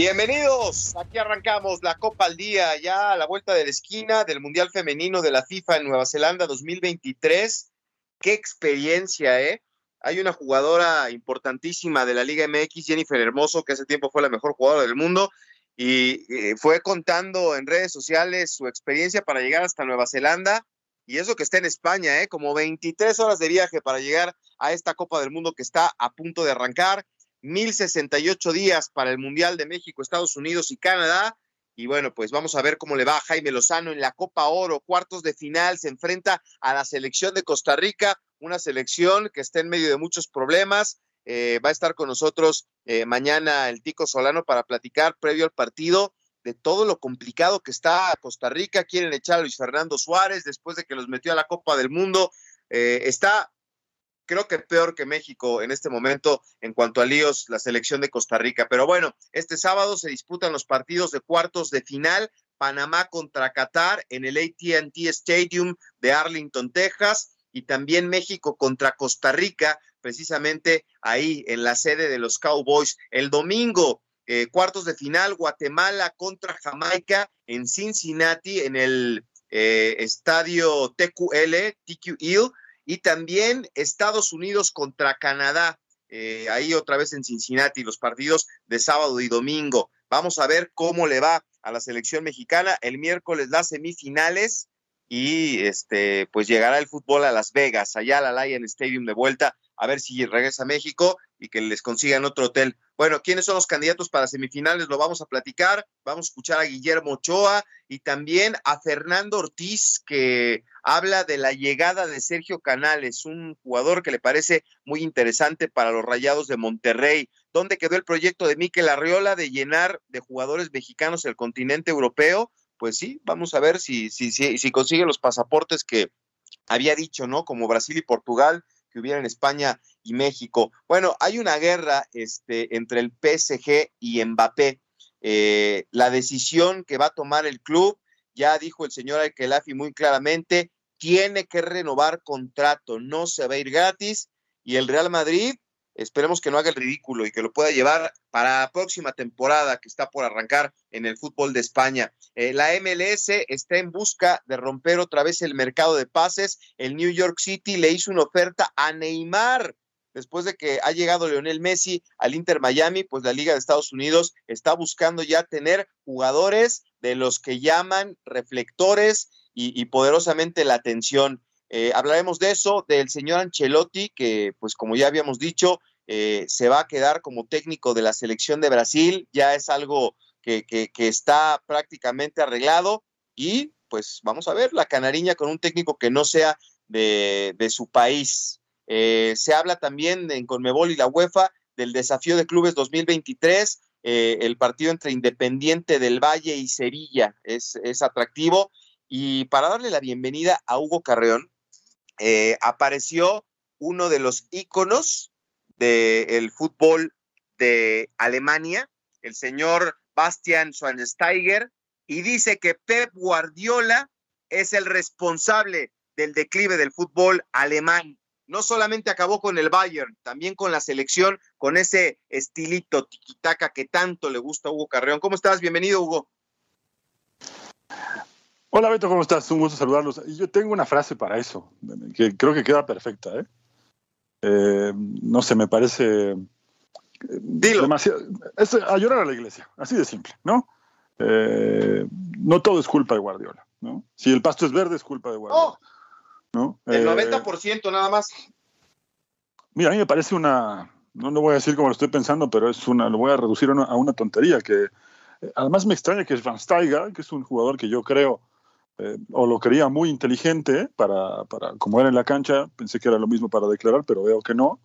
Bienvenidos, aquí arrancamos la Copa al Día, ya a la vuelta de la esquina del Mundial Femenino de la FIFA en Nueva Zelanda 2023. Qué experiencia, ¿eh? Hay una jugadora importantísima de la Liga MX, Jennifer Hermoso, que hace tiempo fue la mejor jugadora del mundo, y eh, fue contando en redes sociales su experiencia para llegar hasta Nueva Zelanda. Y eso que está en España, ¿eh? Como 23 horas de viaje para llegar a esta Copa del Mundo que está a punto de arrancar 1068 días para el Mundial de México, Estados Unidos y Canadá. Y bueno, pues vamos a ver cómo le va a Jaime Lozano en la Copa Oro, cuartos de final, se enfrenta a la selección de Costa Rica, una selección que está en medio de muchos problemas. Eh, va a estar con nosotros eh, mañana el Tico Solano para platicar previo al partido de todo lo complicado que está Costa Rica. Quieren echar a Luis Fernando Suárez después de que los metió a la Copa del Mundo. Eh, está creo que peor que México en este momento en cuanto a líos la selección de Costa Rica. Pero bueno, este sábado se disputan los partidos de cuartos de final. Panamá contra Qatar en el ATT Stadium de Arlington, Texas, y también México contra Costa Rica, precisamente ahí en la sede de los Cowboys. El domingo, eh, cuartos de final, Guatemala contra Jamaica en Cincinnati, en el eh, estadio TQL, TQL, y también Estados Unidos contra Canadá, eh, ahí otra vez en Cincinnati, los partidos de sábado y domingo. Vamos a ver cómo le va a la selección mexicana. El miércoles las semifinales y este pues llegará el fútbol a Las Vegas, allá a la Lion Stadium de vuelta, a ver si regresa a México y que les consigan otro hotel. Bueno, ¿quiénes son los candidatos para semifinales? Lo vamos a platicar. Vamos a escuchar a Guillermo Ochoa y también a Fernando Ortiz, que habla de la llegada de Sergio Canales, un jugador que le parece muy interesante para los Rayados de Monterrey. ¿Dónde quedó el proyecto de Miquel Arriola de llenar de jugadores mexicanos el continente europeo? Pues sí, vamos a ver si, si, si, si consigue los pasaportes que había dicho, ¿no? Como Brasil y Portugal que hubiera en España y México. Bueno, hay una guerra este, entre el PSG y Mbappé. Eh, la decisión que va a tomar el club, ya dijo el señor Alkelafi muy claramente, tiene que renovar contrato, no se va a ir gratis. Y el Real Madrid Esperemos que no haga el ridículo y que lo pueda llevar para la próxima temporada que está por arrancar en el fútbol de España. Eh, la MLS está en busca de romper otra vez el mercado de pases. El New York City le hizo una oferta a Neymar. Después de que ha llegado Lionel Messi al Inter Miami, pues la Liga de Estados Unidos está buscando ya tener jugadores de los que llaman reflectores y, poderosamente la atención. Eh, hablaremos de eso, del señor Ancelotti, que pues como ya habíamos dicho, eh, se va a quedar como técnico de la selección de Brasil, ya es algo que, está prácticamente arreglado y pues vamos a ver la canariña con un técnico que no sea de, su país. Eh, se habla también en Conmebol y la UEFA del desafío de clubes 2023, eh, el partido entre Independiente del Valle y Sevilla es, atractivo. Y para darle la bienvenida a Hugo Carreón, apareció uno de los íconos del fútbol de Alemania, el señor Bastian Schweinsteiger, y dice que Pep Guardiola es el responsable del declive del fútbol alemán. No solamente acabó con el Bayern, también con la selección, con ese estilito tiquitaca que tanto le gusta a Hugo Carreón. ¿Cómo estás? Bienvenido, Hugo. Hola, Beto, ¿cómo estás? Un gusto saludarlos. Yo tengo una frase para eso, que creo que queda perfecta. ¿eh? Eh, no sé, me parece Dilo. demasiado. Es a llorar a la iglesia, así de simple, ¿no? Eh, no todo es culpa de Guardiola, ¿no? Si el pasto es verde es culpa de Guardiola. Oh, ¿no? El 90% eh, nada más. Mira, a mí me parece una, no lo voy a decir como lo estoy pensando, pero es una, lo voy a reducir a una, a una tontería que eh, además me extraña que Van Steiger, que es un jugador que yo creo eh, o lo creía muy inteligente para, para, como era en la cancha, pensé que era lo mismo para declarar, pero veo que no.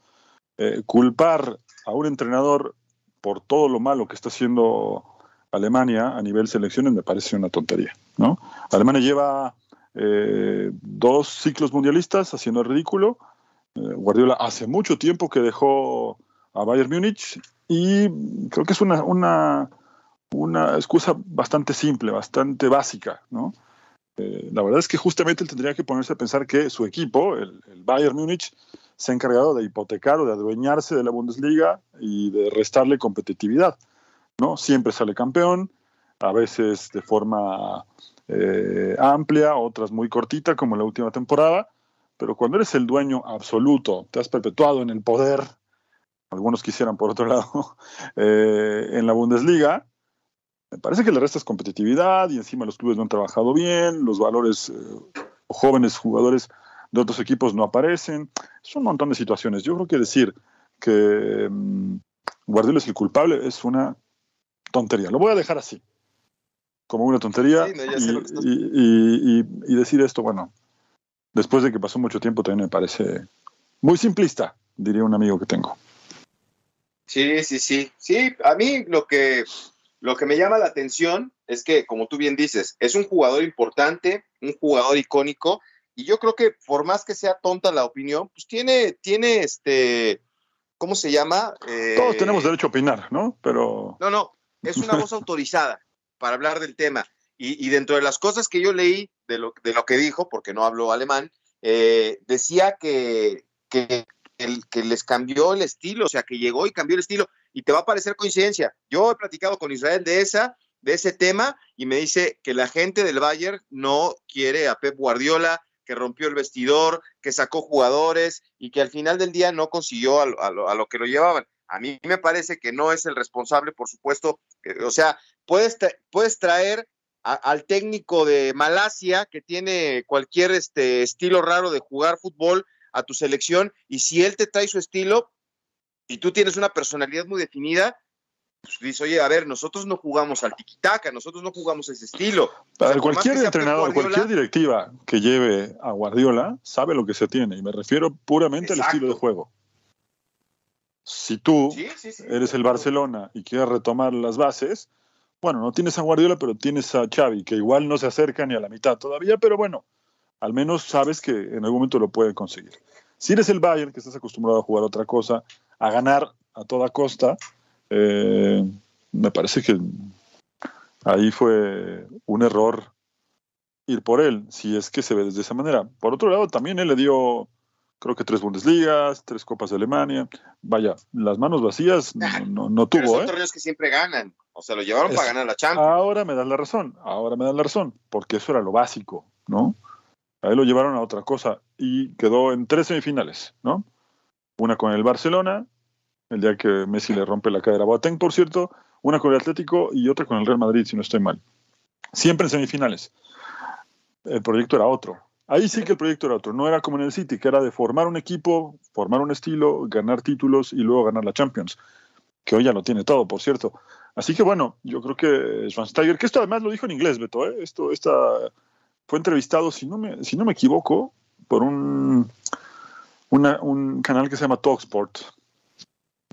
Culpar a un entrenador por todo lo malo que está haciendo Alemania a nivel selecciones me parece una tontería. ¿no? Alemania lleva eh, dos ciclos mundialistas haciendo ridículo. Eh, Guardiola hace mucho tiempo que dejó a Bayern Múnich y creo que es una, una, una excusa bastante simple, bastante básica. ¿no? Eh, la verdad es que justamente él tendría que ponerse a pensar que su equipo, el, el Bayern Múnich, se ha encargado de hipotecar o de adueñarse de la Bundesliga y de restarle competitividad. ¿no? Siempre sale campeón, a veces de forma eh, amplia, otras muy cortita, como la última temporada, pero cuando eres el dueño absoluto, te has perpetuado en el poder, algunos quisieran por otro lado, eh, en la Bundesliga, me parece que le restas competitividad y encima los clubes no han trabajado bien, los valores eh, jóvenes jugadores de otros equipos no aparecen. Es un montón de situaciones. Yo creo que decir que um, Guardiola es el culpable es una tontería. Lo voy a dejar así, como una tontería. Sí, no, y, y, y, y, decir esto, bueno, después de que pasó mucho tiempo, también me parece muy simplista, diría un amigo que tengo. Sí, sí, sí. Sí, a mí lo que, lo que me llama la atención es que, como tú bien dices, es un jugador importante, un jugador icónico, y yo creo que por más que sea tonta la opinión, pues tiene, tiene este, ¿cómo se llama? Eh, Todos tenemos derecho a opinar, ¿no? Pero... No, no, es una voz autorizada para hablar del tema. Y, dentro de las cosas que yo leí de lo, de lo que dijo, porque no hablo alemán, eh, decía que, que, el, que les cambió el estilo, o sea, que llegó y cambió el estilo. Y te va a parecer coincidencia. Yo he platicado con Israel de esa, de ese tema, y me dice que la gente del Bayern no quiere a Pep Guardiola, que rompió el vestidor, que sacó jugadores y que al final del día no consiguió a lo, a lo, a lo que lo llevaban. A mí me parece que no es el responsable, por supuesto. Eh, o sea, puedes, tra puedes traer a, al técnico de Malasia que tiene cualquier este, estilo raro de jugar fútbol a tu selección y si él te trae su estilo y tú tienes una personalidad muy definida, pues dice, oye, a ver, nosotros no jugamos al tiquitaca, nosotros no jugamos ese estilo. Para o sea, cualquier entrenador, Guardiola, cualquier directiva que lleve a Guardiola sabe lo que se tiene, y me refiero puramente exacto. al estilo de juego. Si tú sí, sí, sí, eres el Barcelona y quieres retomar las bases, bueno, no tienes a Guardiola, pero tienes a Xavi, que igual no se acerca ni a la mitad todavía, pero bueno, al menos sabes que en algún momento lo puede conseguir. Si eres el Bayern, que estás acostumbrado a jugar otra cosa, a ganar a toda costa, eh, me parece que ahí fue un error ir por él, si es que se ve de esa manera. Por otro lado, también él le dio, creo que tres Bundesligas, tres Copas de Alemania. Vaya, las manos vacías no, no, no tuvo. Pero son ¿eh? torneos que siempre ganan. O sea, lo llevaron es, para ganar la Champions. Ahora me das la razón, ahora me das la razón, porque eso era lo básico, ¿no? Ahí lo llevaron a otra cosa y quedó en tres semifinales, ¿no? Una con el Barcelona, el día que Messi le rompe la cadera a Boateng, por cierto, una con el Atlético y otra con el Real Madrid, si no estoy mal. Siempre en semifinales. El proyecto era otro. Ahí sí que el proyecto era otro. No era como en el City, que era de formar un equipo, formar un estilo, ganar títulos y luego ganar la Champions. Que hoy ya lo tiene todo, por cierto. Así que bueno, yo creo que Schwansteiger, que esto además lo dijo en inglés, Beto, ¿eh? esto esta, fue entrevistado, si no me, si no me equivoco, por un, un canal que se llama Talksport,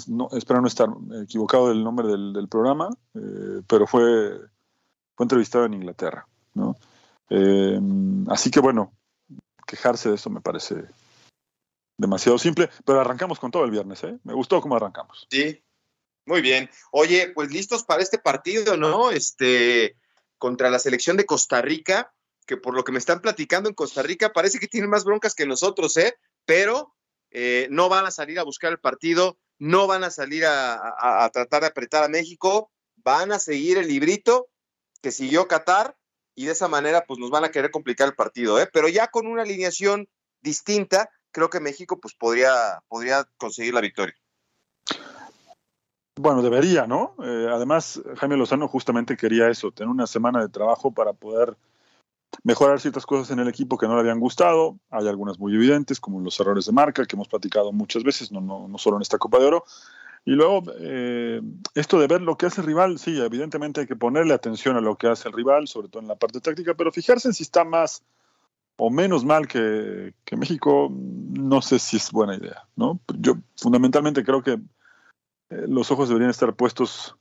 no, espero no estar equivocado del nombre del, del programa, eh, pero fue, fue entrevistado en Inglaterra. ¿no? Eh, así que bueno, quejarse de eso me parece demasiado simple, pero arrancamos con todo el viernes, ¿eh? Me gustó cómo arrancamos. Sí, muy bien. Oye, pues listos para este partido, ¿no? Este, contra la selección de Costa Rica, que por lo que me están platicando en Costa Rica parece que tienen más broncas que nosotros, ¿eh? Pero eh, no van a salir a buscar el partido, no van a salir a, a, a, tratar de apretar a México, van a seguir el librito que siguió Qatar y de esa manera pues nos van a querer complicar el partido, ¿eh? pero ya con una alineación distinta, creo que México pues podría, podría conseguir la victoria. Bueno, debería, ¿no? Eh, además, Jaime Lozano justamente quería eso, tener una semana de trabajo para poder mejorar ciertas cosas en el equipo que no le habían gustado. Hay algunas muy evidentes, como los errores de marca, que hemos platicado muchas veces, no, no, no solo en esta Copa de Oro. Y luego, eh, esto de ver lo que hace el rival, sí, evidentemente hay que ponerle atención a lo que hace el rival, sobre todo en la parte táctica, pero fijarse en si está más o menos mal que, México, no sé si es buena idea, ¿no? Yo fundamentalmente creo que los ojos deberían estar puestos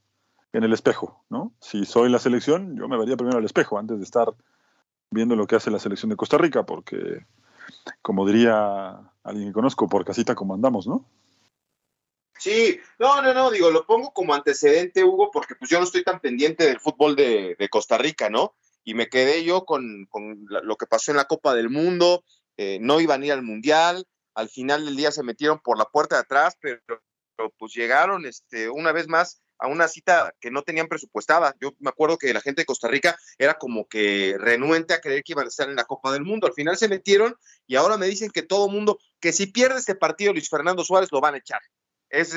en el espejo, ¿no? Si soy la selección, yo me vería primero al espejo antes de estar viendo lo que hace la selección de Costa Rica, porque, como diría alguien que conozco, por casita como andamos, ¿no? Sí, no, no, no, digo, lo pongo como antecedente, Hugo, porque pues yo no estoy tan pendiente del fútbol de, de Costa Rica, ¿no? Y me quedé yo con, con lo que pasó en la Copa del Mundo, eh, no iban a ir al Mundial, al final del día se metieron por la puerta de atrás, pero, pero pues llegaron este, una vez más a una cita que no tenían presupuestada. Yo me acuerdo que la gente de Costa Rica era como que renuente a creer que iban a estar en la Copa del Mundo. Al final se metieron y ahora me dicen que todo mundo, que si pierde este partido Luis Fernando Suárez lo van a echar. Es,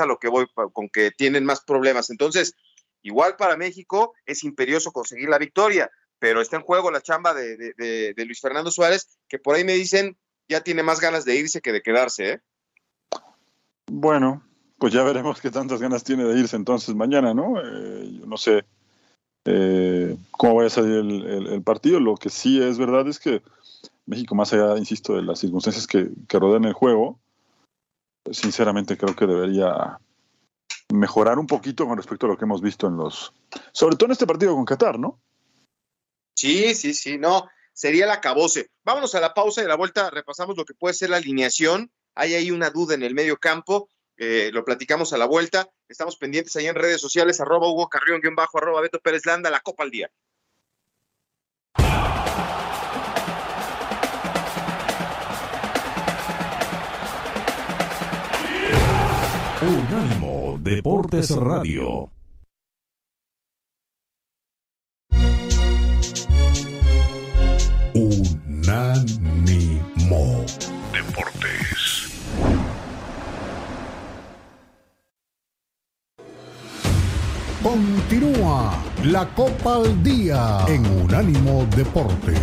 a lo que voy con que tienen más problemas. Entonces, igual para México es imperioso conseguir la victoria, pero está en juego la chamba de, de Luis Fernando Suárez, que por ahí me dicen ya tiene más ganas de irse que de quedarse. ¿eh? Bueno, pues ya veremos qué tantas ganas tiene de irse entonces mañana, ¿no? Eh, yo no sé eh, cómo vaya a salir el, el, el, partido. Lo que sí es verdad es que México, más allá, insisto, de las circunstancias que, que rodean el juego, sinceramente creo que debería mejorar un poquito con respecto a lo que hemos visto en los, sobre todo en este partido con Qatar, ¿no? Sí, sí, sí, no, sería la cabose. Vámonos a la pausa y a la vuelta repasamos lo que puede ser la alineación. Hay ahí una duda en el medio campo eh, lo platicamos a la vuelta. Estamos pendientes ahí en redes sociales, arroba Hugo Carrión, guion bajo, arroba Beto Pérez Landa, la Copa al Día. Unánimo Deportes Radio. Unánimo Continúa la Copa al Día en Unánimo Deportes.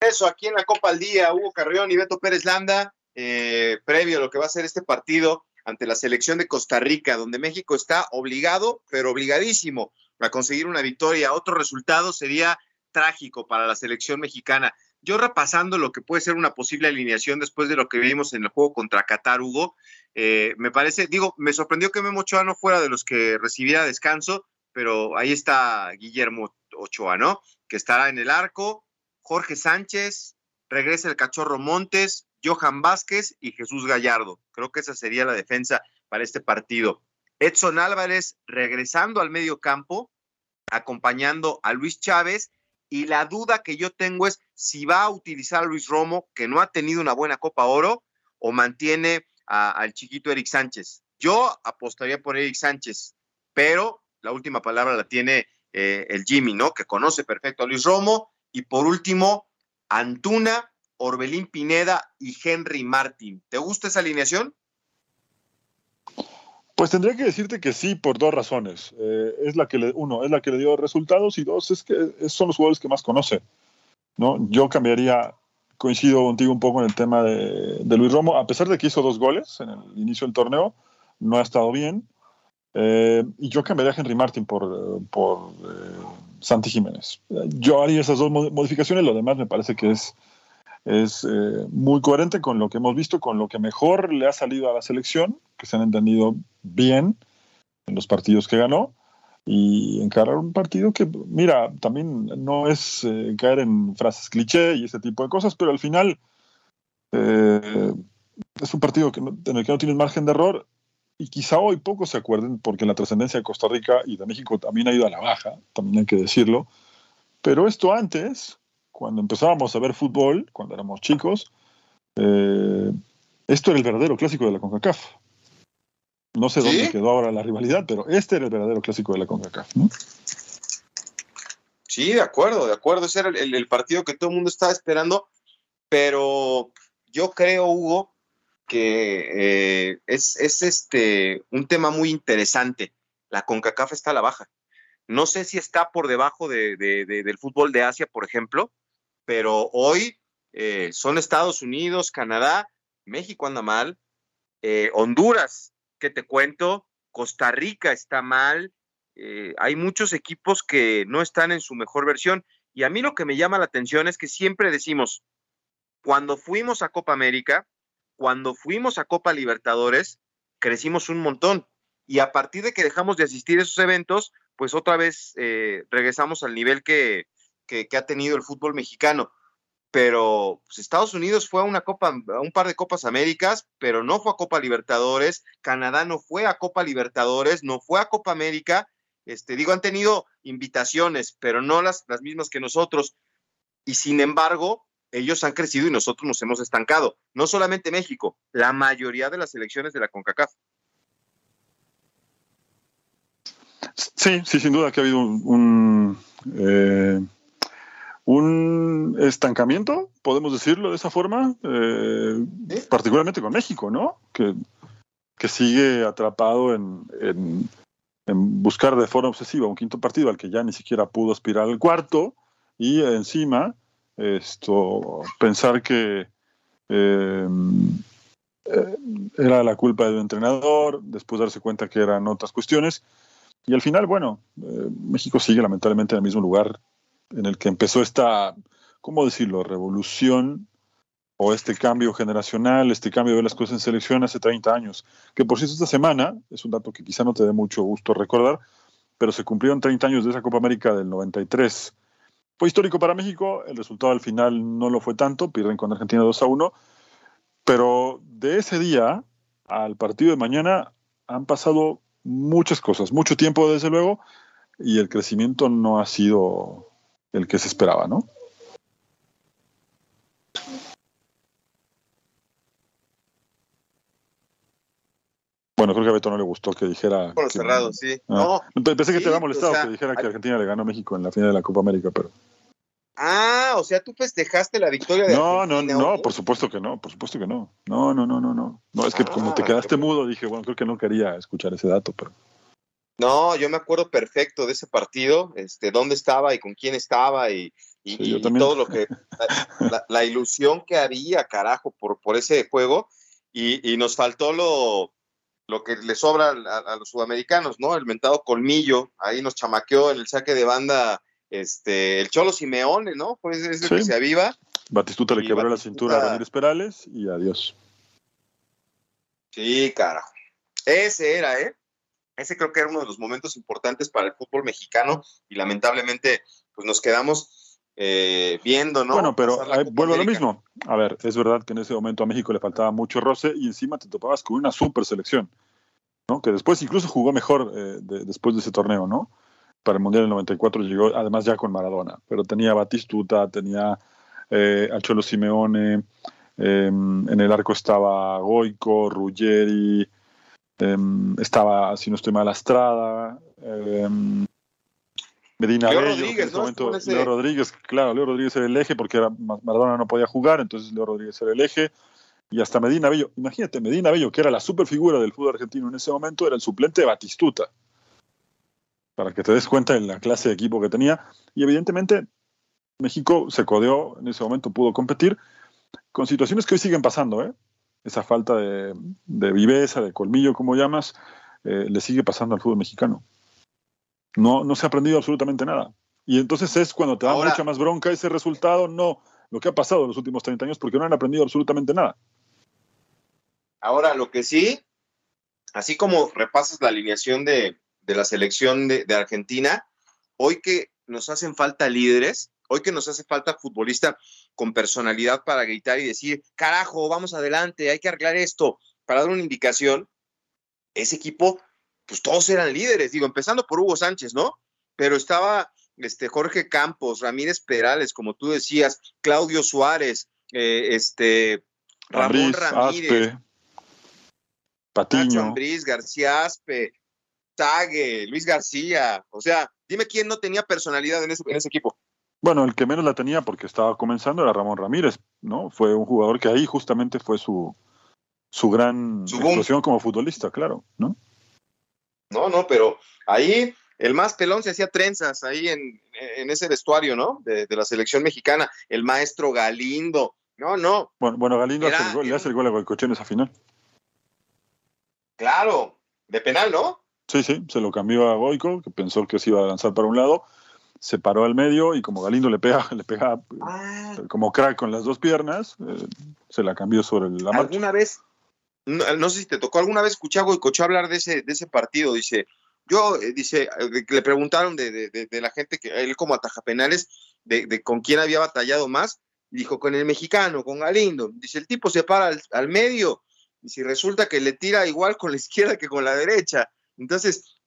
Eso aquí en la Copa al Día, Hugo Carrión y Beto Pérez Landa, eh, previo a lo que va a ser este partido ante la selección de Costa Rica, donde México está obligado, pero obligadísimo a conseguir una victoria. Otro resultado sería trágico para la selección mexicana. Yo repasando lo que puede ser una posible alineación después de lo que vimos en el juego contra Qatar, Hugo, eh, me parece, digo, me sorprendió que Memo Ochoa no fuera de los que recibiera descanso, pero ahí está Guillermo Ochoa, ¿no? Que estará en el arco, Jorge Sánchez, regresa el cachorro Montes, Johan Vázquez y Jesús Gallardo. Creo que esa sería la defensa para este partido. Edson Álvarez regresando al medio campo, acompañando a Luis Chávez. Y la duda que yo tengo es si va a utilizar a Luis Romo, que no ha tenido una buena Copa Oro, o mantiene al chiquito Eric Sánchez. Yo apostaría por Eric Sánchez, pero la última palabra la tiene eh, el Jimmy, ¿no? Que conoce perfecto a Luis Romo. Y por último, Antuna, Orbelín Pineda y Henry Martin. ¿Te gusta esa alineación? Pues tendría que decirte que sí por dos razones. Eh, es la que le, uno, es la que le dio resultados y dos, es que son los jugadores que más conoce. ¿no? Yo cambiaría, coincido contigo un poco en el tema de, de, Luis Romo, a pesar de que hizo dos goles en el inicio del torneo, no ha estado bien. Eh, y yo cambiaría a Henry Martin por, por eh, Santi Jiménez. Yo haría esas dos modificaciones, lo demás me parece que es, es eh, muy coherente con lo que hemos visto, con lo que mejor le ha salido a la selección, que se han entendido bien en los partidos que ganó, y encarar un partido que, mira, también no es eh, caer en frases cliché y ese tipo de cosas, pero al final eh, es un partido que en el que no tienes margen de error y quizá hoy pocos se acuerden porque la trascendencia de Costa Rica y de México también ha ido a la baja, también hay que decirlo, pero esto antes, cuando empezábamos a ver fútbol, cuando éramos chicos, eh, esto era el verdadero clásico de la CONCACAF. No sé ¿Sí? dónde quedó ahora la rivalidad, pero este era el verdadero clásico de la CONCACAF. ¿no? Sí, de acuerdo, de acuerdo. Ese era el, partido que todo el mundo estaba esperando Pero yo creo, Hugo, que eh, es, este, un tema muy interesante. La CONCACAF está a la baja. No sé si está por debajo del fútbol de Asia, por ejemplo, pero hoy eh, son Estados Unidos, Canadá, México anda mal, eh, Honduras, que te cuento, Costa Rica está mal, hay muchos equipos que no están en su mejor versión. Y a mí lo que me llama la atención es que siempre decimos, cuando fuimos a Copa América, cuando fuimos a Copa Libertadores, crecimos un montón. Y a partir de que dejamos de asistir a esos eventos, pues otra vez eh, regresamos al nivel que, ha tenido el fútbol mexicano. Pero pues, Estados Unidos fue a una Copa, a un par de Copas Américas, pero no fue a Copa Libertadores. Canadá no fue a Copa Libertadores, no fue a Copa América. Este, digo, han tenido invitaciones, pero no las, las mismas que nosotros. Y sin embargo, ellos han crecido y nosotros nos hemos estancado. No solamente México, la mayoría de las selecciones de la CONCACAF. Sí, sí, sin duda que ha habido un, un, eh, estancamiento, podemos decirlo de esa forma, eh, particularmente con México, ¿no? Que, que sigue atrapado en, en, en, buscar de forma obsesiva un quinto partido al que ya ni siquiera pudo aspirar al cuarto y encima esto, pensar que eh, era la culpa del entrenador, después darse cuenta que eran otras cuestiones. Y al final, bueno, eh, México sigue lamentablemente en el mismo lugar en el que empezó esta, ¿cómo decirlo?, revolución o este cambio generacional, este cambio de las cosas en selección hace 30 años. Que por cierto, esta semana, es un dato que quizá no te dé mucho gusto recordar, pero se cumplieron 30 años de esa Copa América del 93 fue histórico para México, el resultado al final no lo fue tanto, pierden con Argentina 2 a 1, pero de ese día al partido de mañana han pasado muchas cosas, mucho tiempo desde luego, y el crecimiento no ha sido el que se esperaba, ¿no? Bueno, creo que a Beto no le gustó que dijera. Por cerrado, sí. Ah, pensé que te había molestado que dijera que Argentina le ganó a México en la final de la Copa América, pero. Ah, o sea, tú festejaste la victoria de No, Argentina, no, no, por supuesto que no, por supuesto que no. No, no, no, no, no. No, es que como te ah, quedaste mudo, dije, bueno, creo que no quería escuchar ese dato, pero. No, yo me acuerdo perfecto de ese partido, este, dónde estaba y con quién estaba y, y, todo lo que, la, ilusión que había, carajo, por, por ese juego. Y, y nos faltó lo, lo que le sobra a, los sudamericanos, ¿no? El mentado colmillo, ahí nos chamaqueó en el saque de banda este, el Cholo Simeone, ¿no? Pues es el que se aviva. Batistuta le quebró la cintura a Ramírez Perales y adiós. Sí, carajo. Ese era, ¿eh? Ese creo que era uno de los momentos importantes para el fútbol mexicano y lamentablemente pues nos quedamos eh, viendo, ¿no? Bueno, pero vuelvo a lo mismo. A ver, es verdad que en ese momento a México le faltaba mucho roce y encima te topabas con una super selección, ¿no? Que después incluso jugó mejor eh, después de ese torneo, ¿no? Para el Mundial del 94 llegó, además ya con Maradona, pero tenía Batistuta, tenía eh, a Cholo Simeone, em, en el arco estaba Goico, Ruggeri, em, estaba, si no estoy mal, Astrada, em, Medina Leo Rodríguez, en momento, Leo Rodríguez, claro, Leo Rodríguez era el eje porque era, Maradona no podía jugar, entonces Leo Rodríguez era el eje. Y hasta Medina Bello, imagínate, Medina Bello, que era la superfigura del fútbol argentino en ese momento, era el suplente de Batistuta. Para que te des cuenta de la clase de equipo que tenía. Y evidentemente México se codeó, en ese momento pudo competir, con situaciones que hoy siguen pasando, ¿eh? Esa falta de, viveza, de colmillo, como llamas, eh, le sigue pasando al fútbol mexicano. No, no se ha aprendido absolutamente nada. Y entonces es cuando te da mucha más bronca ese resultado, no lo que ha pasado en los últimos 30 años, porque no han aprendido absolutamente nada. Ahora, lo que sí, así como repasas la alineación de, la selección de, Argentina, hoy que nos hacen falta líderes, hoy que nos hace falta futbolista con personalidad para gritar y decir, carajo, vamos adelante, hay que arreglar esto, para dar una indicación, ese equipo pues todos eran líderes, digo, empezando por Hugo Sánchez, ¿no? Pero estaba este, Jorge Campos, Ramírez Perales, como tú decías, Claudio Suárez, eh, este, Ramón Ramírez, Patiño, García Aspe, Tague, Luis García, o sea, dime quién no tenía personalidad en ese, en ese equipo. Bueno, el que menos la tenía porque estaba comenzando era Ramón Ramírez, ¿no? Fue un jugador que ahí justamente fue su, su gran explosión como futbolista, claro, ¿no? No, no, pero ahí el más pelón se hacía trenzas ahí en, ese vestuario, ¿no? De, la selección mexicana, el maestro Galindo. No, no. Bueno, bueno Galindo hace el gol, le hace el gol a Goicochea en esa final. Claro, de penal, ¿no? Sí, sí, se lo cambió a Goico, que pensó que se iba a lanzar para un lado, se paró al medio y como Galindo le pega, le pega ah. como crack con las dos piernas, eh, se la cambió sobre la marcha. ¿Alguna vez, no, sé si te tocó, alguna vez escuché a Goicochea hablar de ese, de ese partido? Dice, yo, eh, dice, eh, le preguntaron de, la gente que él como ataja penales, de, con quién había batallado más, dijo, con el mexicano, con Galindo. Dice, el tipo se para al, medio, y si resulta que le tira igual con la izquierda que con la derecha. Entonces,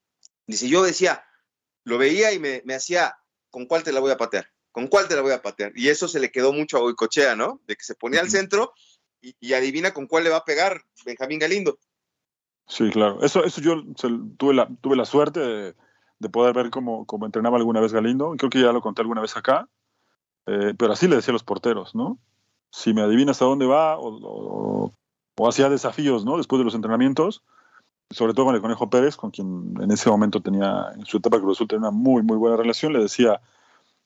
dice, yo decía, lo veía y me, hacía, ¿con cuál te la voy a patear? ¿Con cuál te la voy a patear? Y eso se le quedó mucho a Boicochea, ¿no? De que se ponía al centro y, y, adivina con cuál le va a pegar Benjamín Galindo. Sí, claro. Eso, eso yo tuve, la, tuve la suerte de, poder ver cómo, cómo, entrenaba alguna vez Galindo. Creo que ya lo conté alguna vez acá. Eh, pero así le decía a los porteros, ¿no? Si me adivinas a dónde va o, hacía desafíos, ¿no? Después de los entrenamientos, sobre todo con el Conejo Pérez, con quien en ese momento tenía, en su etapa Cruz Azul, tenía una muy, muy buena relación, le decía,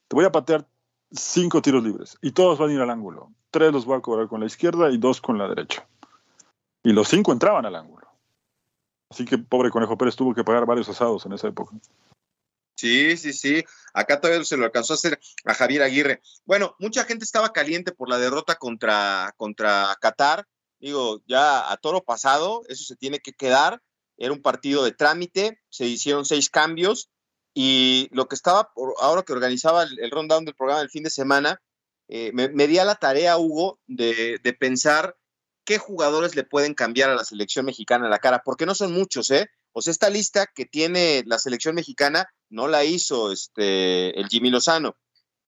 te voy a patear cinco tiros libres y todos van a ir al ángulo. Tres los voy a cobrar con la izquierda y dos con la derecha. Y los cinco entraban al ángulo. Así que pobre Conejo Pérez tuvo que pagar varios asados en esa época. Sí, sí, sí. Acá todavía se lo alcanzó a hacer a Javier Aguirre. Bueno, mucha gente estaba caliente por la derrota contra, contra Qatar. Digo, ya a toro pasado, eso se tiene que quedar. Era un partido de trámite, se hicieron seis cambios y lo que estaba, ahora que organizaba el, rundown del programa del fin de semana, eh, me, me, di a la tarea, Hugo, de, de pensar qué jugadores le pueden cambiar a la selección mexicana la cara, porque no son muchos, ¿eh? O sea, esta lista que tiene la selección mexicana no la hizo este, el Jimmy Lozano.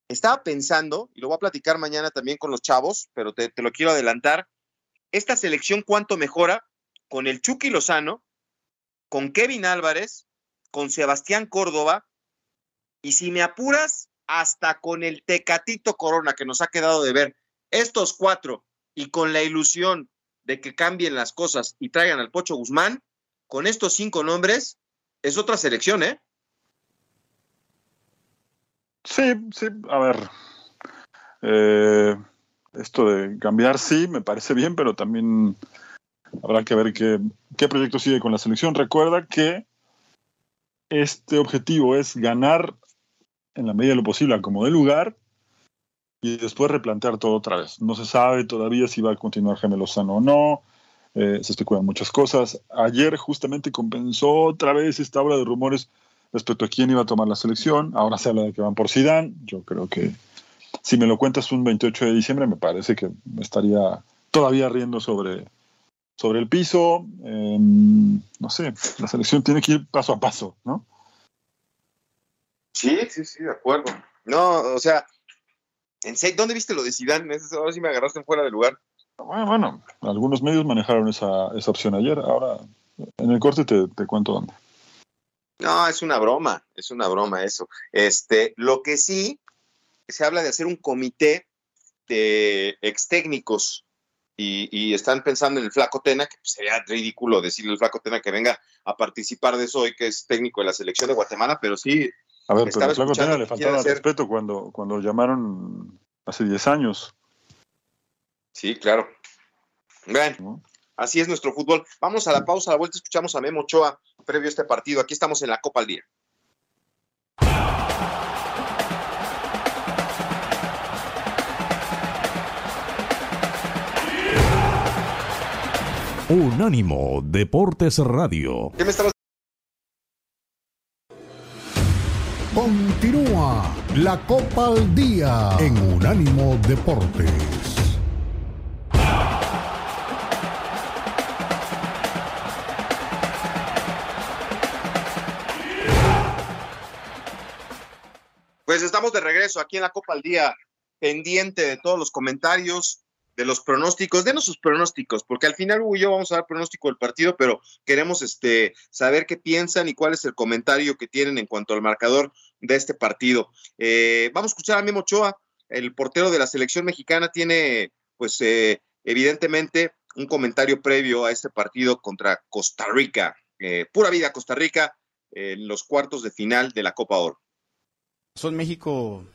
Estaba pensando, y lo voy a platicar mañana también con los chavos, pero te, te lo quiero adelantar, esta selección cuánto mejora con el Chucky Lozano, con Kevin Álvarez, con Sebastián Córdoba, y si me apuras, hasta con el Tecatito Corona que nos ha quedado de ver. Estos cuatro y con la ilusión de que cambien las cosas y traigan al Pocho Guzmán, con estos cinco nombres, es otra selección, ¿eh? Sí, sí, a ver. Eh, esto de cambiar sí, me parece bien, pero también habrá que ver qué, qué proyecto sigue con la selección. Recuerda que este objetivo es ganar en la medida de lo posible como de lugar y después replantear todo otra vez. No se sabe todavía si va a continuar Gemelo Sano o no. Eh, se especulan muchas cosas. Ayer justamente compensó otra vez esta obra de rumores respecto a quién iba a tomar la selección. Ahora se habla de que van por Zidane. Yo creo que si me lo cuentas un 28 de diciembre, me parece que estaría todavía riendo sobre, sobre el piso. Em, no sé, la selección tiene que ir paso a paso, ¿no? Sí, sí, sí, de acuerdo. No, o sea, ¿Dónde viste lo de Zidane? Ahora sí me agarraste fuera de lugar. Bueno, bueno, algunos medios manejaron esa, esa opción ayer. Ahora, en el corte te, te, cuento dónde. No, es una broma, es una broma eso. Este, lo que sí, se habla de hacer un comité de ex técnicos y, y, están pensando en el Flaco Tena, que sería ridículo decirle al Flaco Tena que venga a participar de eso hoy, que es técnico de la selección de Guatemala, pero sí, a ver, pero a Flaco Tena le faltaba respeto cuando, cuando lo llamaron hace 10 años. Sí, claro. Bueno, así es nuestro fútbol. Vamos a la pausa, a la vuelta escuchamos a Memo Ochoa previo a este partido. Aquí estamos en la Copa al Día. Unánimo Deportes Radio. ¿Qué me estabas Continúa la Copa al Día en Unánimo Deportes. Pues estamos de regreso aquí en la Copa al Día, pendiente de todos los comentarios. De los pronósticos, denos sus pronósticos, porque al final Hugo y yo vamos a dar pronóstico del partido, pero queremos este, saber qué piensan y cuál es el comentario que tienen en cuanto al marcador de este partido. Eh, vamos a escuchar a Memo Ochoa, el portero de la selección mexicana, tiene, pues, eh, evidentemente, un comentario previo a este partido contra Costa Rica. Eh, pura vida Costa Rica en los cuartos de final de la Copa Oro. Son México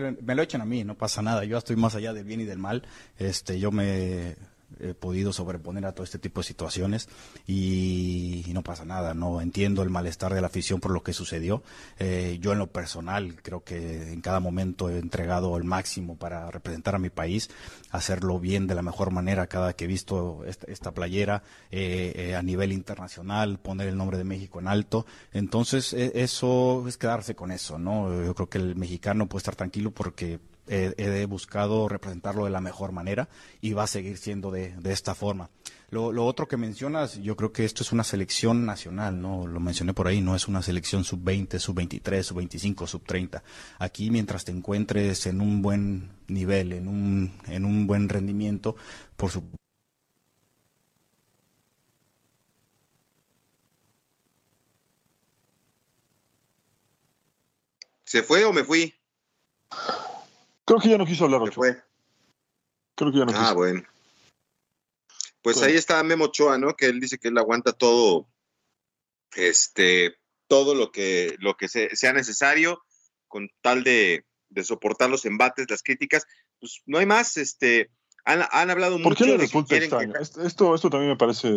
me lo echan a mí, no pasa nada. Yo estoy más allá del bien y del mal. Este, yo me he podido sobreponer a todo este tipo de situaciones y, no pasa nada, no entiendo el malestar de la afición por lo que sucedió. Eh, yo en lo personal creo que en cada momento he entregado el máximo para representar a mi país, hacerlo bien de la mejor manera cada que he visto esta, playera eh, eh, a nivel internacional, poner el nombre de México en alto. Entonces eso es quedarse con eso, ¿no? Yo creo que el mexicano puede estar tranquilo porque he, buscado representarlo de la mejor manera y va a seguir siendo de, esta forma. Lo, otro que mencionas, yo creo que esto es una selección nacional, ¿no? Lo mencioné por ahí, no es una selección sub-20, sub-23, sub-25, sub-30. Aquí, mientras te encuentres en un buen nivel, en un, en un buen rendimiento, por supuesto. ¿Se fue o me fui? Creo que ya no quiso hablar, Ocho. Fue. Creo que ya no ah, quiso. Ah, bueno. Pues ahí está Memo Ochoa, ¿no? Que él dice que él aguanta todo, este, todo lo que, lo que sea necesario con tal de, soportar los embates, las críticas. Pues no hay más, este, han, han hablado ¿Por mucho. qué le resulta extraño? Esto, esto también me parece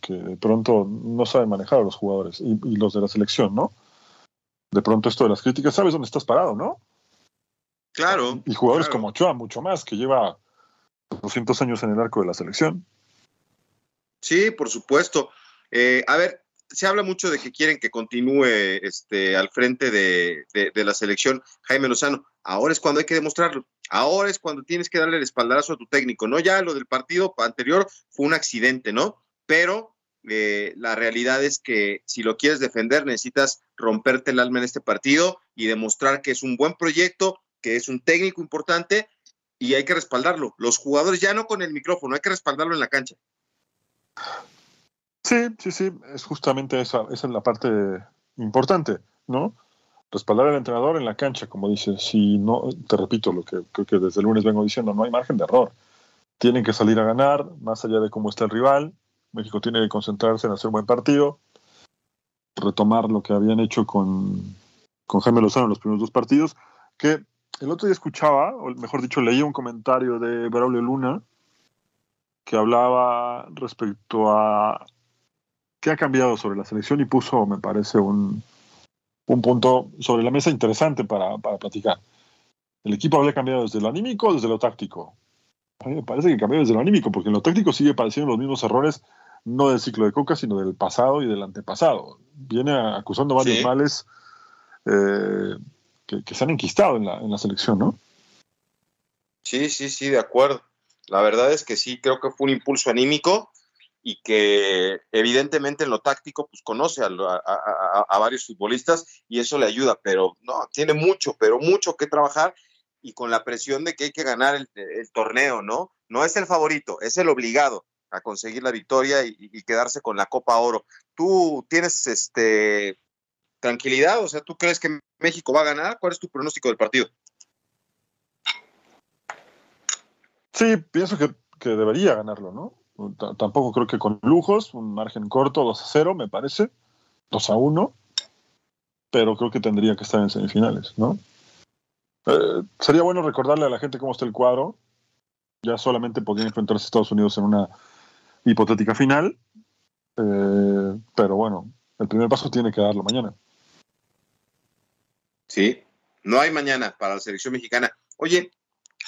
que, de pronto no saben manejar a los jugadores y, y los de la selección, ¿no? De pronto esto de las críticas, sabes dónde estás parado, ¿no? Claro. Y jugadores como Ochoa, mucho más, que lleva 200 años en el arco de la selección. Sí, por supuesto. Eh, a ver, se habla mucho de que quieren que continúe este, al frente de, la selección Jaime Lozano. Ahora es cuando hay que demostrarlo. Ahora es cuando tienes que darle el espaldarazo a tu técnico. No ya lo del partido anterior fue un accidente, ¿no? Pero eh, la realidad es que si lo quieres defender necesitas romperte el alma en este partido y demostrar que es un buen proyecto, que es un técnico importante y hay que respaldarlo. Los jugadores ya no con el micrófono, hay que respaldarlo en la cancha. Sí, sí, sí, es justamente esa, esa es la parte importante, ¿no? Respaldar al entrenador en la cancha, como dices, si no, te repito lo que creo que desde el lunes vengo diciendo, no hay margen de error. Tienen que salir a ganar, más allá de cómo está el rival. México tiene que concentrarse en hacer un buen partido, retomar lo que habían hecho con, con Jaime Lozano en los primeros dos partidos, que el otro día escuchaba, o mejor dicho, leía un comentario de Braulio Luna que hablaba respecto a qué ha cambiado sobre la selección y puso, me parece, un, un punto sobre la mesa interesante para, para platicar. El equipo había cambiado desde lo anímico o desde lo táctico. A mí me parece que cambió desde lo anímico, porque en lo táctico sigue padeciendo los mismos errores, no del ciclo de Coca, sino del pasado y del antepasado. Viene acusando varios males eh, que, se han enquistado en la, en la selección, ¿no? Sí, sí, sí, de acuerdo. La verdad es que sí, creo que fue un impulso anímico y que evidentemente en lo táctico pues conoce a, varios futbolistas y eso le ayuda, pero no, tiene mucho, pero mucho que trabajar y con la presión de que hay que ganar el, torneo, ¿no? No es el favorito, es el obligado a conseguir la victoria y, y, quedarse con la Copa Oro. ¿Tú tienes este tranquilidad? O sea, ¿tú crees que México va a ganar? ¿Cuál es tu pronóstico del partido? Sí, pienso que, debería ganarlo, ¿no? tampoco creo que con lujos, un margen corto, 2 a 0, me parece, 2 a 1, pero creo que tendría que estar en semifinales, ¿no? Eh, sería bueno recordarle a la gente cómo está el cuadro. Ya solamente podrían enfrentarse a Estados Unidos en una hipotética final, eh, pero bueno, el primer paso tiene que darlo mañana. Sí, no hay mañana para la selección mexicana. Oye,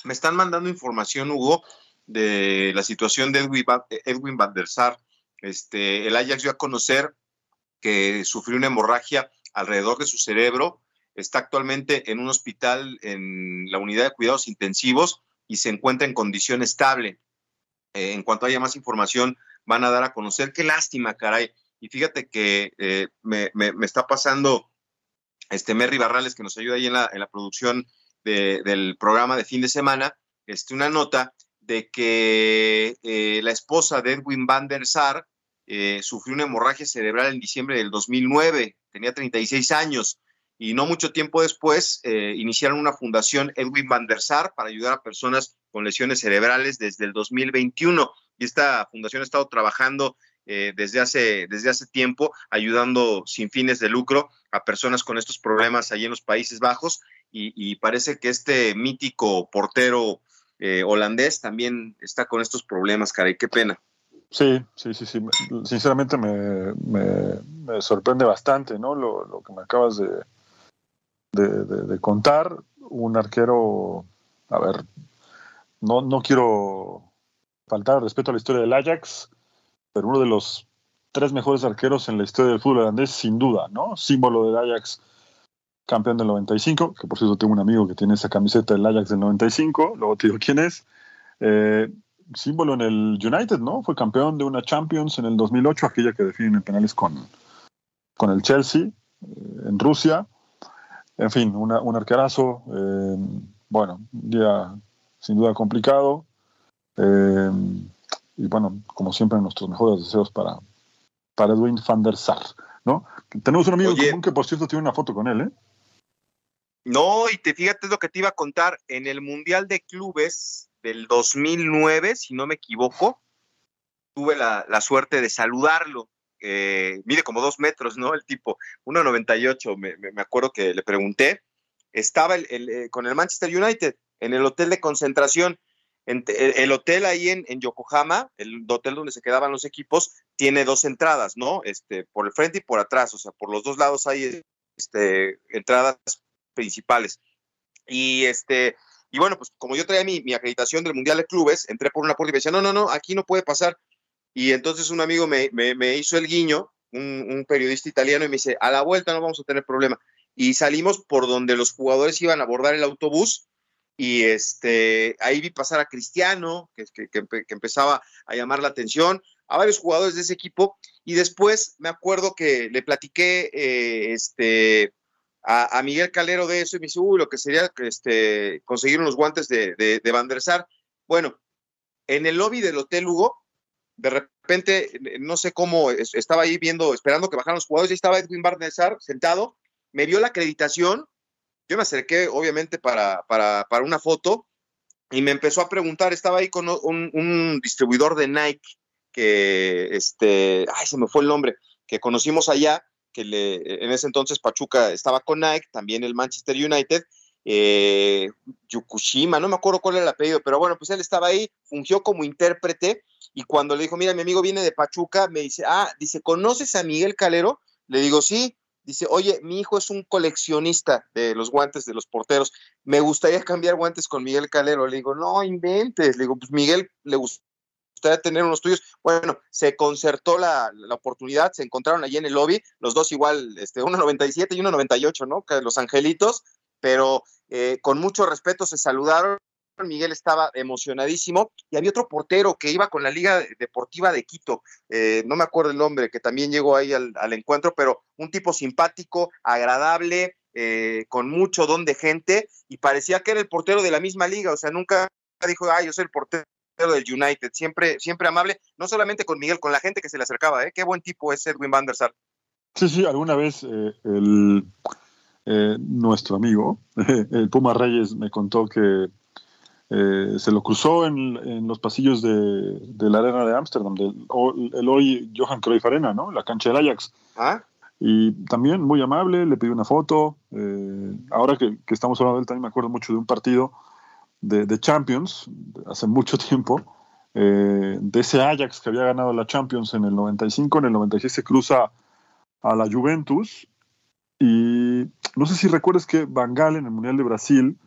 me están mandando información, Hugo, de la situación de Edwin, Van der Sar. Este, el Ajax dio a conocer que sufrió una hemorragia alrededor de su cerebro. Está actualmente en un hospital en la unidad de cuidados intensivos y se encuentra en condición estable. Eh, en cuanto haya más información, van a dar a conocer. Qué lástima, caray. Y fíjate que eh, me, está pasando este Merry Barrales, que nos ayuda ahí en la, producción del programa de fin de semana, este, una nota de que eh, la esposa de Edwin van der Sar eh, sufrió una hemorragia cerebral en diciembre del 2009, tenía 36 años y no mucho tiempo después eh, iniciaron una fundación Edwin van der Sar para ayudar a personas con lesiones cerebrales desde el 2021 y esta fundación ha estado trabajando desde, hace, desde hace tiempo, ayudando sin fines de lucro a personas con estos problemas allí en los Países Bajos y, parece que este mítico portero eh, holandés también está con estos problemas, caray, qué pena. Sí, sí, sí, sí. Sinceramente me, me, sorprende bastante, ¿no? Lo, lo, que me acabas de, de, de, contar. Un arquero, a ver, no, no quiero faltar al respeto a la historia del Ajax, pero uno de los tres mejores arqueros en la historia del fútbol holandés, sin duda, ¿no? Símbolo del Ajax campeón del 95, que por cierto tengo un amigo que tiene esa camiseta del Ajax del 95, luego te digo quién es. Eh, símbolo en el United, ¿no? Fue campeón de una Champions en el 2008, aquella que definen en penales con, con el Chelsea, eh, en Rusia. En fin, un arquerazo. Eh, bueno, un día sin duda complicado. Y bueno, como siempre, nuestros mejores deseos para, para Edwin van der Sar, ¿no? Tenemos un amigo común que, por cierto, tiene una foto con él, ¿eh? No, y te fíjate lo que te iba a contar. En el Mundial de Clubes del 2009, si no me equivoco, tuve la, suerte de saludarlo. Eh, mide como dos metros, ¿no? El tipo, 1,98. Me, me, acuerdo que le pregunté. Estaba el, eh, con el Manchester United en el hotel de concentración. El, hotel ahí en, en, Yokohama, el hotel donde se quedaban los equipos, tiene dos entradas, ¿no? Este, por el frente y por atrás, o sea, por los dos lados hay este, entradas principales. Y este, y bueno, pues como yo traía mi, acreditación del Mundial de Clubes, entré por una puerta y me decía, no, no, no, aquí no puede pasar. Y entonces un amigo me, me, hizo el guiño, un, periodista italiano, y me dice, a la vuelta no vamos a tener problema. Y salimos por donde los jugadores iban a abordar el autobús, y este, ahí vi pasar a Cristiano, que, que, que, empezaba a llamar la atención, a varios jugadores de ese equipo, y después me acuerdo que le platiqué eh, este, a, Miguel Calero de eso y me dice, uy, lo que sería este, conseguir unos guantes de, de, Van der Sar. Bueno, en el lobby del Hotel Hugo, de repente, no sé cómo, estaba ahí viendo, esperando que bajaran los jugadores, y estaba Edwin Van der Sar sentado, me dio la acreditación, yo me acerqué obviamente para, para, para una foto y me empezó a preguntar, estaba ahí con un, distribuidor de Nike que, este, ay, se me fue el nombre, que conocimos allá, que le, en ese entonces Pachuca estaba con Nike, también el Manchester United, eh, Yukushima, no me acuerdo cuál era el apellido, pero bueno, pues él estaba ahí, fungió como intérprete y cuando le dijo, mira, mi amigo viene de Pachuca, me dice, ah, dice, ¿conoces a Miguel Calero? Le digo, sí. Dice, oye, mi hijo es un coleccionista de los guantes de los porteros. Me gustaría cambiar guantes con Miguel Calero. Le digo, no inventes. Le digo, pues Miguel le gusta gustaría tener unos tuyos. Bueno, se concertó la, la, oportunidad, se encontraron allí en el lobby, los dos igual, este, 1.97 y 1.98, ¿no? Los angelitos, pero eh, con mucho respeto se saludaron. Miguel estaba emocionadísimo y había otro portero que iba con la Liga Deportiva de Quito, eh, no me acuerdo el nombre, que también llegó ahí al, encuentro, pero un tipo simpático, agradable, eh, con mucho don de gente y parecía que era el portero de la misma liga, o sea, nunca dijo, ah, yo soy el portero del United, siempre, siempre amable, no solamente con Miguel, con la gente que se le acercaba, ¿eh? Qué buen tipo es Edwin van der Sar. Sí, sí, alguna vez eh, nuestro amigo, el Puma Reyes, me contó que eh, se lo cruzó en, los pasillos de, la arena de Ámsterdam, el hoy Johan Cruyff Arena, ¿no? La cancha del Ajax. ¿Ah? Y también muy amable, le pidió una foto. ahora que, que, estamos hablando de él, también me acuerdo mucho de un partido de, Champions, hace mucho tiempo, eh, de ese Ajax que había ganado la Champions en el 95, en el 96 se cruza a la Juventus y no sé si recuerdas que Van Gaal en el Mundial de Brasil,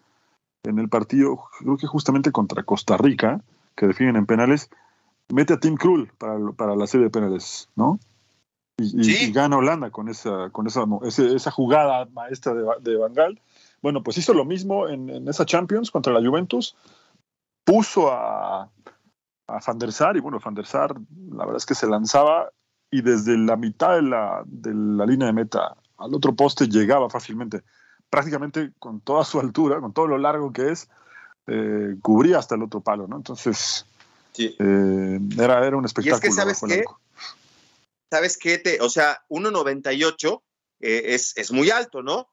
en el partido, creo que justamente contra Costa Rica, que definen en penales, mete a Tim Krul para, la serie de penales, ¿no? Y, gana Holanda con esa, con esa, esa jugada maestra de, de Van Gaal. Bueno, pues hizo lo mismo en, esa Champions contra la Juventus. Puso a, a Van der Sar y bueno, Van der Sar la verdad es que se lanzaba y desde la mitad de la, de la línea de meta al otro poste llegaba fácilmente, prácticamente con toda su altura, con todo lo largo que es, eh, cubría hasta el otro palo, ¿no? Entonces, eh, era, era un espectáculo. Y es que, ¿sabes qué? ¿Sabes qué? Te, o sea, 1.98 eh, es, es muy alto, ¿no?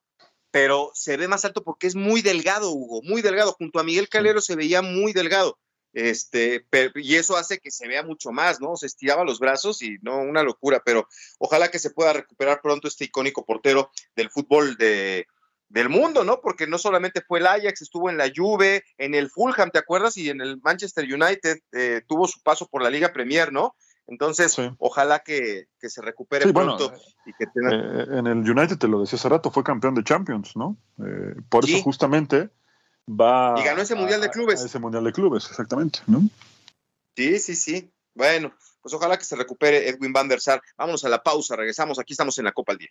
Pero se ve más alto porque es muy delgado, Hugo, muy delgado. Junto a Miguel Calero se veía muy delgado. Este, y eso hace que se vea mucho más, ¿no? Se estiraba los brazos y no, una locura, pero ojalá que se pueda recuperar pronto este icónico portero del fútbol de, del mundo, ¿no? Porque no solamente fue el Ajax, estuvo en la Juve, en el Fulham, ¿te acuerdas? Y en el Manchester United eh, tuvo su paso por la Liga Premier, ¿no? Entonces, ojalá que, se recupere pronto. y que tenga... Eh, en el United, te lo decía hace rato, fue campeón de Champions, ¿no? Eh, por eso justamente va. Y ganó ese Mundial de Clubes. ese Mundial de Clubes, exactamente, ¿no? Sí, sí, sí. Bueno, pues ojalá que se recupere Edwin van der Sar. Vámonos a la pausa, regresamos. Aquí estamos en la Copa al Día.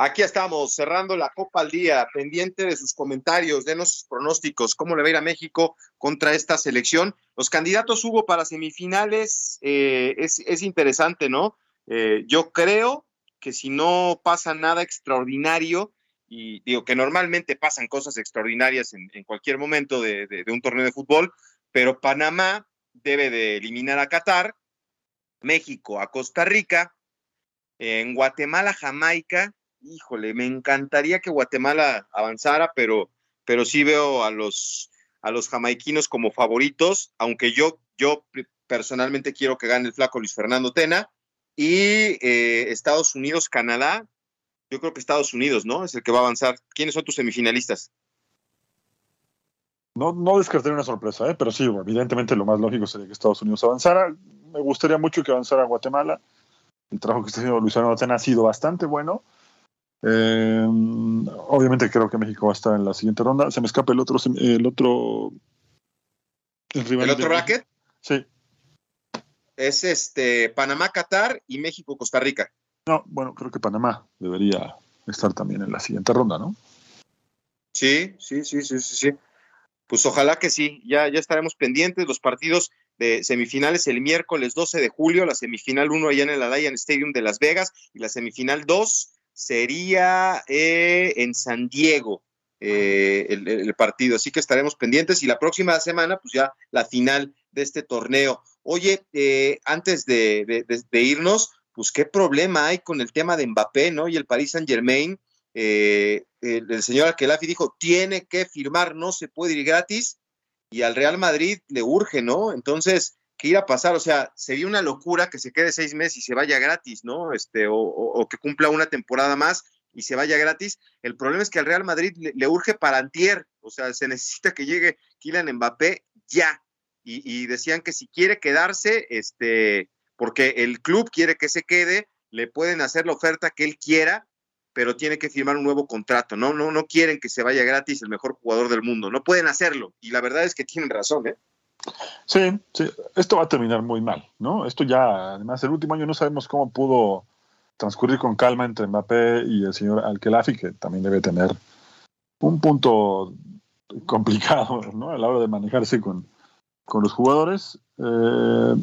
Aquí estamos, cerrando la Copa al Día, pendiente de sus comentarios, de sus pronósticos, cómo le va a ir a México contra esta selección. Los candidatos hubo para semifinales, eh, es, interesante, ¿no? Eh, yo creo que si no pasa nada extraordinario, y digo que normalmente pasan cosas extraordinarias en, cualquier momento de, de un torneo de fútbol, pero Panamá debe de eliminar a Qatar, México a Costa Rica, en Guatemala, Jamaica, híjole, me encantaría que Guatemala avanzara, pero, pero sí veo a los, a los jamaiquinos como favoritos, aunque yo, yo personalmente quiero que gane el flaco Luis Fernando Tena. Y eh, Estados Unidos, Canadá, yo creo que Estados Unidos, ¿no? Es el que va a avanzar. ¿Quiénes son tus semifinalistas? No, no descarté una sorpresa, ¿eh? pero sí, evidentemente lo más lógico sería que Estados Unidos avanzara. Me gustaría mucho que avanzara Guatemala. El trabajo que está haciendo Luis Fernando Tena ha sido bastante bueno. Eh, obviamente creo que México va a estar en la siguiente ronda. Se me escapa el otro, el otro, el, otro bracket. Sí. Es este Panamá, Qatar y México, Costa Rica. No, bueno, creo que Panamá debería estar también en la siguiente ronda, ¿no? Sí, sí, sí, sí, sí, sí. Pues ojalá que sí. Ya, ya estaremos pendientes. Los partidos de semifinales el miércoles 12 de julio, la semifinal 1 allá en el Allianz Stadium de Las Vegas y la semifinal 2 sería eh, en San Diego eh, el, partido, así que estaremos pendientes y la próxima semana, pues ya la final de este torneo. Oye, eh, antes de, irnos, pues qué problema hay con el tema de Mbappé, ¿no? Y el Paris Saint Germain, el, el, señor Aquelafi dijo, tiene que firmar, no se puede ir gratis, y al Real Madrid le urge, ¿no? Entonces, ¿qué irá a pasar? O sea, sería una locura que se quede seis meses y se vaya gratis, ¿no? Este, o, que cumpla una temporada más y se vaya gratis. El problema es que al Real Madrid le, urge para antier, o sea, se necesita que llegue Kylian Mbappé ya. Y, decían que si quiere quedarse, este, porque el club quiere que se quede, le pueden hacer la oferta que él quiera, pero tiene que firmar un nuevo contrato. No, no, no quieren que se vaya gratis el mejor jugador del mundo. No pueden hacerlo. Y la verdad es que tienen razón, ¿eh? Sí, sí, esto va a terminar muy mal, ¿no? Esto ya, además, el último año no sabemos cómo pudo transcurrir con calma entre Mbappé y el señor Alkelafi, que también debe tener un punto complicado, ¿no? A la hora de manejarse con, los jugadores. Eh,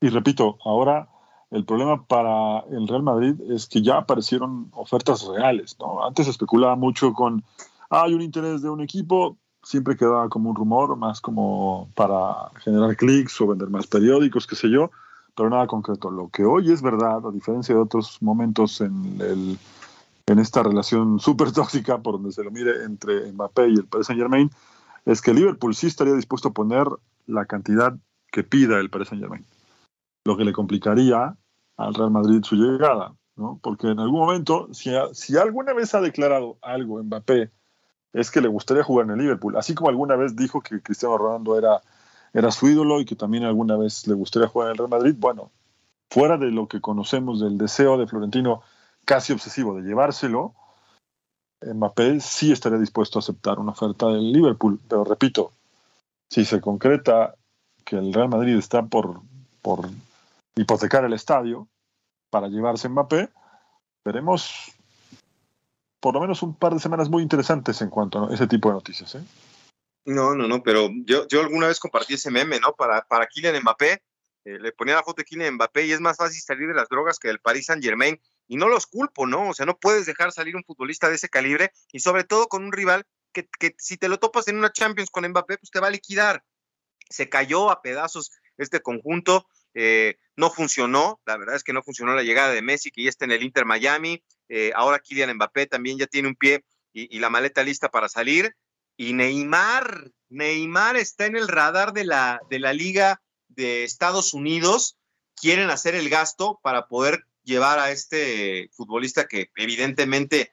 y repito, ahora el problema para el Real Madrid es que ya aparecieron ofertas reales, ¿no? Antes especulaba mucho con, hay un interés de un equipo, siempre quedaba como un rumor, más como para generar clics o vender más periódicos, qué sé yo, pero nada concreto. Lo que hoy es verdad, a diferencia de otros momentos en, el, en esta relación súper tóxica, por donde se lo mire entre Mbappé y el Paris Saint Germain, es que Liverpool sí estaría dispuesto a poner la cantidad que pida el Paris Saint Germain, lo que le complicaría al Real Madrid su llegada, ¿no? porque en algún momento, si, si alguna vez ha declarado algo Mbappé, es que le gustaría jugar en el Liverpool. Así como alguna vez dijo que Cristiano Ronaldo era, era su ídolo y que también alguna vez le gustaría jugar en el Real Madrid, bueno, fuera de lo que conocemos del deseo de Florentino casi obsesivo de llevárselo, Mbappé sí estaría dispuesto a aceptar una oferta del Liverpool, pero repito, si se concreta que el Real Madrid está por, por hipotecar el estadio para llevarse Mbappé, veremos por lo menos un par de semanas muy interesantes en cuanto a ese tipo de noticias. ¿eh? No, no, no, pero yo, yo alguna vez compartí ese meme, ¿no? Para, para Kylian Mbappé, eh, le ponía la foto de Kylian Mbappé y es más fácil salir de las drogas que del Paris Saint Germain. Y no los culpo, ¿no? O sea, no puedes dejar salir un futbolista de ese calibre y sobre todo con un rival que, que si te lo topas en una Champions con Mbappé, pues te va a liquidar. Se cayó a pedazos este conjunto, eh, no funcionó, la verdad es que no funcionó la llegada de Messi, que ya está en el Inter Miami, eh, ahora Kylian Mbappé también ya tiene un pie y, la maleta lista para salir, y Neymar, Neymar está en el radar de la, de la Liga de Estados Unidos, quieren hacer el gasto para poder llevar a este futbolista que evidentemente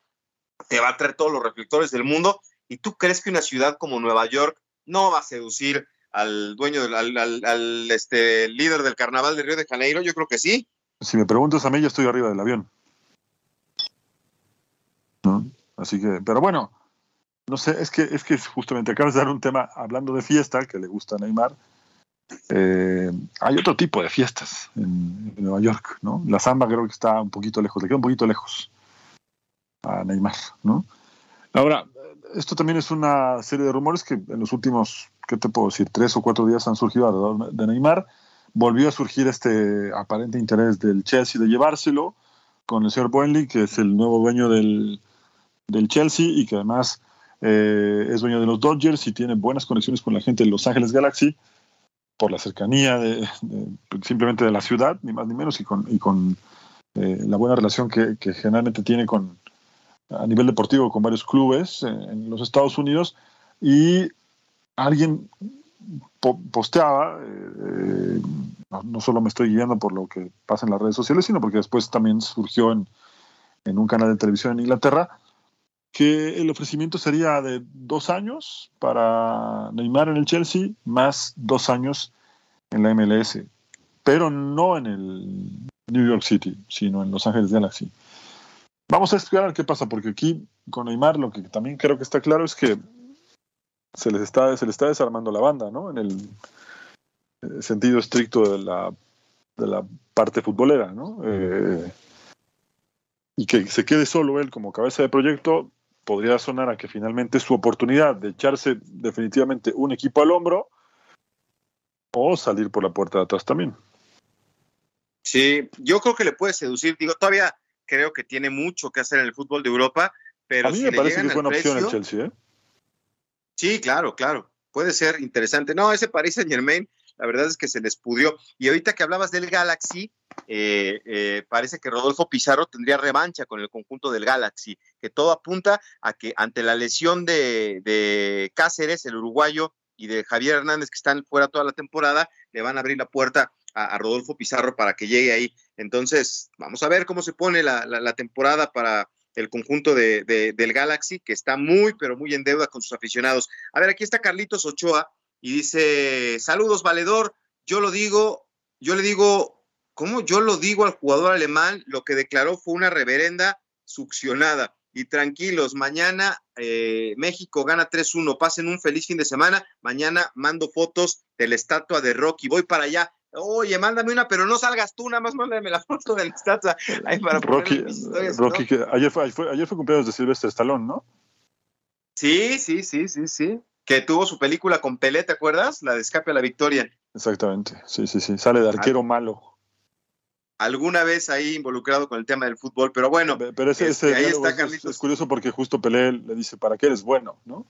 te va a traer todos los reflectores del mundo, y tú crees que una ciudad como Nueva York no va a seducir al dueño, al este, líder del carnaval de Río de Janeiro? Yo creo que sí. Si me preguntas a mí, yo estoy arriba del avión. ¿No? Así que, pero bueno, no sé, es que, es que justamente acabas de dar un tema hablando de fiesta que le gusta a Neymar. Eh, hay otro tipo de fiestas en, Nueva York, ¿no? La samba creo que está un poquito lejos, le queda un poquito lejos a Neymar, ¿no? Ahora, esto también es una serie de rumores que en los últimos, ¿qué te puedo decir? Tres o cuatro días han surgido alrededor de Neymar. Volvió a surgir este aparente interés del Chelsea de llevárselo con el señor Boenley, que es el nuevo dueño del, del Chelsea y que además eh, es dueño de los Dodgers y tiene buenas conexiones con la gente de Los Ángeles Galaxy por la cercanía de, simplemente de la ciudad, ni más ni menos, y con, y con eh, la buena relación que, generalmente tiene con, a nivel deportivo con varios clubes en, en los Estados Unidos. Y alguien po posteaba, eh, no, no, solo me estoy guiando por lo que pasa en las redes sociales, sino porque después también surgió en, en un canal de televisión en Inglaterra, que el ofrecimiento sería de dos años para Neymar en el Chelsea, más dos años en la MLS, pero no en el New York City, sino en Los Ángeles Galaxy. Vamos a explicar qué pasa, porque aquí con Neymar lo que también creo que está claro es que se les está, se les está desarmando la banda, ¿no? En el sentido estricto de la, de la parte futbolera, ¿no? Eh, y que se quede solo él como cabeza de proyecto, podría sonar a que finalmente es su oportunidad de echarse definitivamente un equipo al hombro o salir por la puerta de atrás también. Sí, yo creo que le puede seducir. Digo, todavía creo que tiene mucho que hacer en el fútbol de Europa, pero a mí si me parece que es buena precio, opción el Chelsea. ¿eh? Sí, claro, claro. Puede ser interesante. No, ese Paris Saint Germain, la verdad es que se les pudió. Y ahorita que hablabas del Galaxy, eh, eh, parece que Rodolfo Pizarro tendría revancha con el conjunto del Galaxy, que todo apunta a que ante la lesión de, Cáceres, el uruguayo, y de Javier Hernández, que están fuera toda la temporada, le van a abrir la puerta a, Rodolfo Pizarro para que llegue ahí. Entonces, vamos a ver cómo se pone la, temporada para el conjunto de, del Galaxy, que está muy, pero muy en deuda con sus aficionados. A ver, aquí está Carlitos Ochoa y dice, saludos, valedor, yo lo digo, yo le digo ¿Cómo yo lo digo al jugador alemán? Lo que declaró fue una reverenda succionada. Y tranquilos, mañana eh, México gana 3-1. Pasen un feliz fin de semana. Mañana mando fotos de la estatua de Rocky. Voy para allá. Oye, mándame una, pero no salgas tú, nada más mándame la foto de la estatua. Ahí para Rocky, Rocky ¿no? que ayer, fue, fue, ayer fue cumpleaños de Silvestre Stallone, ¿no? Sí, sí, sí, sí, sí. Que tuvo su película con Pelé, ¿te acuerdas? La de Escape a la Victoria. Exactamente, sí, sí, sí. Sale de arquero malo alguna vez ahí involucrado con el tema del fútbol, pero bueno, pero ese, ese este, ahí está Carlitos. Es, es, curioso porque justo Pelé le dice, ¿para qué eres bueno? ¿no?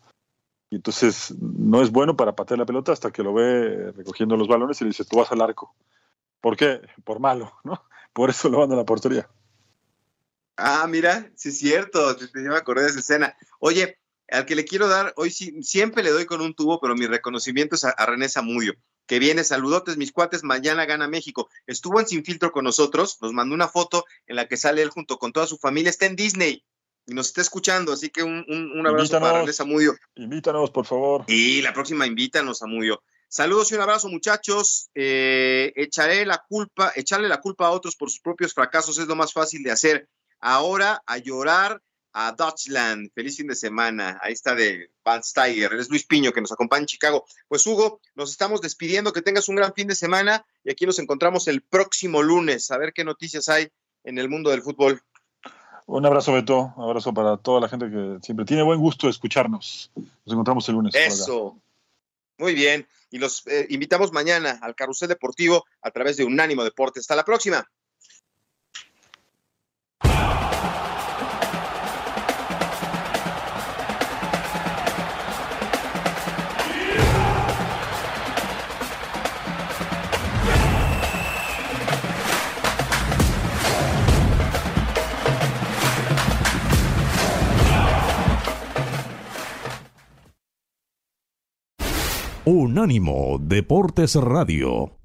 Y entonces no es bueno para patear la pelota hasta que lo ve recogiendo los balones y le dice, tú vas al arco. ¿Por qué? Por malo, ¿no? Por eso lo van a la portería. Ah, mira, sí es cierto, yo me acordé de esa escena. Oye, al que le quiero dar, hoy sí, siempre le doy con un tubo, pero mi reconocimiento es a, a René Zamudio que viene, saludotes mis cuates, mañana gana México. Estuvo en Sin Filtro con nosotros, nos mandó una foto en la que sale él junto con toda su familia, está en Disney y nos está escuchando, así que un, un, un abrazo invítanos, para René Zamudio. Invítanos, por favor. Y la próxima invítanos, Zamudio. Saludos y un abrazo, muchachos. Eh, echaré la culpa, echarle la culpa a otros por sus propios fracasos es lo más fácil de hacer. Ahora a llorar a Dutchland. Feliz fin de semana. Ahí está de Van Steiger. Es Luis Piño que nos acompaña en Chicago. Pues Hugo, nos estamos despidiendo. Que tengas un gran fin de semana y aquí nos encontramos el próximo lunes a ver qué noticias hay en el mundo del fútbol. Un abrazo, Beto. Un abrazo para toda la gente que siempre tiene buen gusto de escucharnos. Nos encontramos el lunes. Eso. Muy bien. Y los eh, invitamos mañana al Carrusel Deportivo a través de Unánimo Deportes. Hasta la próxima. Unánimo Deportes Radio.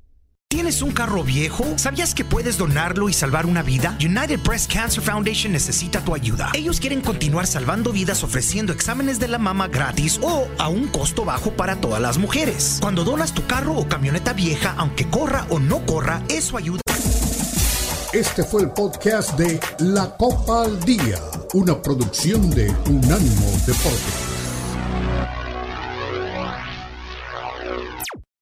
¿Tienes un carro viejo? ¿Sabías que puedes donarlo y salvar una vida? United Breast Cancer Foundation necesita tu ayuda. Ellos quieren continuar salvando vidas ofreciendo exámenes de la mama gratis o a un costo bajo para todas las mujeres. Cuando donas tu carro o camioneta vieja, aunque corra o no corra, eso ayuda. Este fue el podcast de La Copa al Día, una producción de Unánimo Deportes.